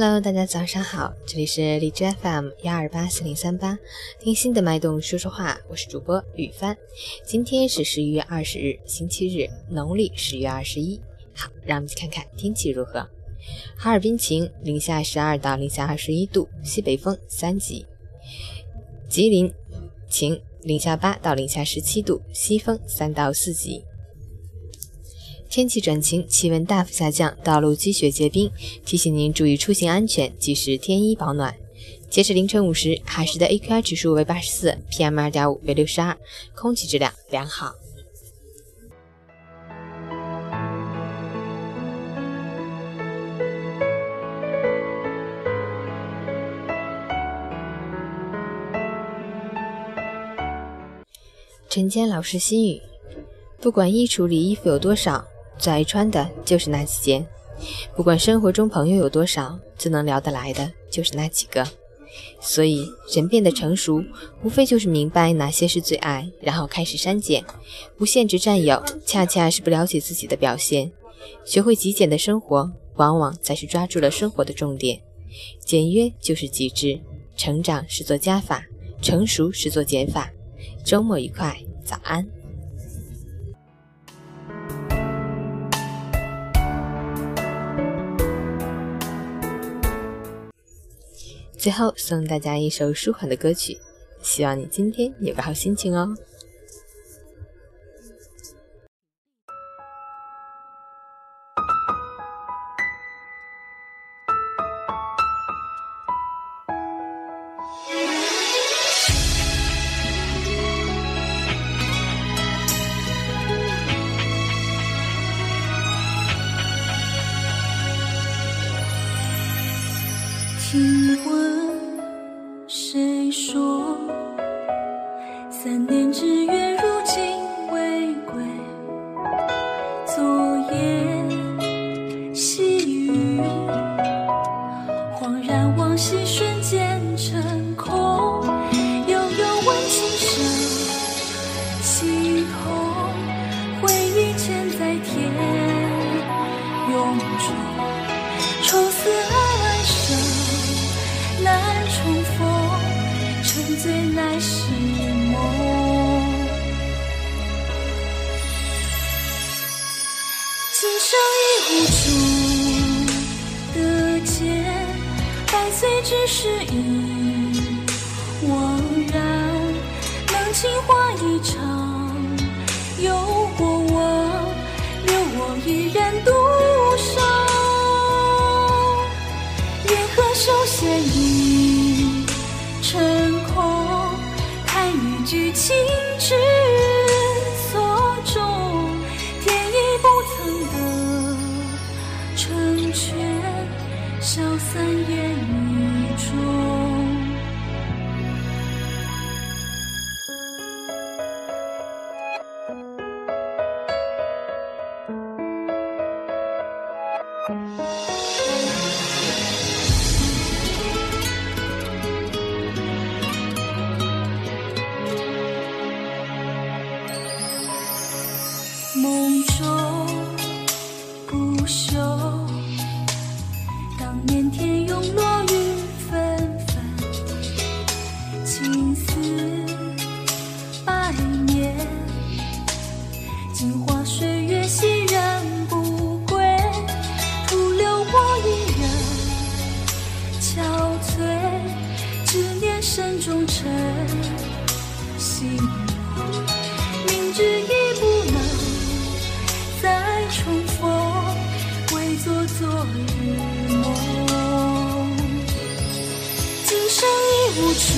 Hello，大家早上好，这里是荔枝 FM 幺二八四零三八，听心的脉动说说话，我是主播雨帆。今天是十一月二十日，星期日，农历十月二十一。好，让我们去看看天气如何。哈尔滨晴，零下十二到零下二十一度，西北风三级。吉林晴，零下八到零下十七度，西风三到四级。天气转晴，气温大幅下降，道路积雪结冰，提醒您注意出行安全，及时添衣保暖。截至凌晨五时，海市的 AQI 指数为八十四，PM 二点五为六十二，空气质量良好。陈坚老师心语：不管衣橱里衣服有多少。最爱穿的就是那几件，不管生活中朋友有多少，最能聊得来的就是那几个。所以，人变得成熟，无非就是明白哪些是最爱，然后开始删减，不限制占有，恰恰是不了解自己的表现。学会极简的生活，往往才是抓住了生活的重点。简约就是极致，成长是做加法，成熟是做减法。周末愉快，早安。最后送大家一首舒缓的歌曲，希望你今天有个好心情哦。三年之约。醉来是梦。今生已无处得见，百岁只是一梦中不朽，当年天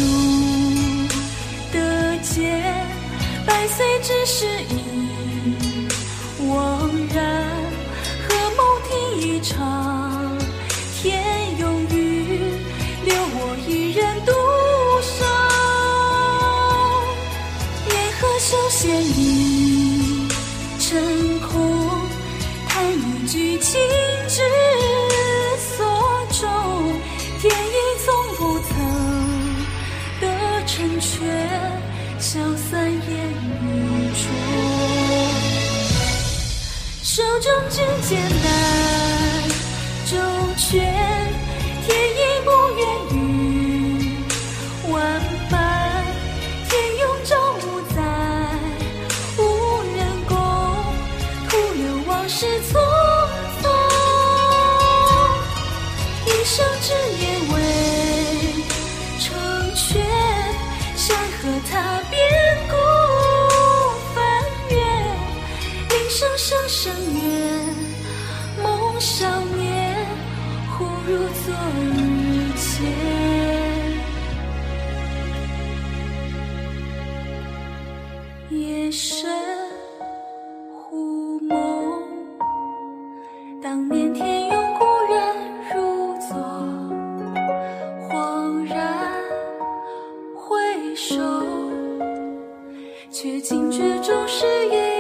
已无处得见，百岁只是一惘然。何梦听一场天永雨，留我一人独守。烟河修仙已成空。叹一句情艰难周全，天意不愿与万般，天永昼无在，无人共，徒留往事匆匆。一生只言未成全，山河踏遍孤帆远，一声声声远。少年忽如昨日，前夜深忽梦当年天拥故人如昨，恍然回首，却惊觉终是一。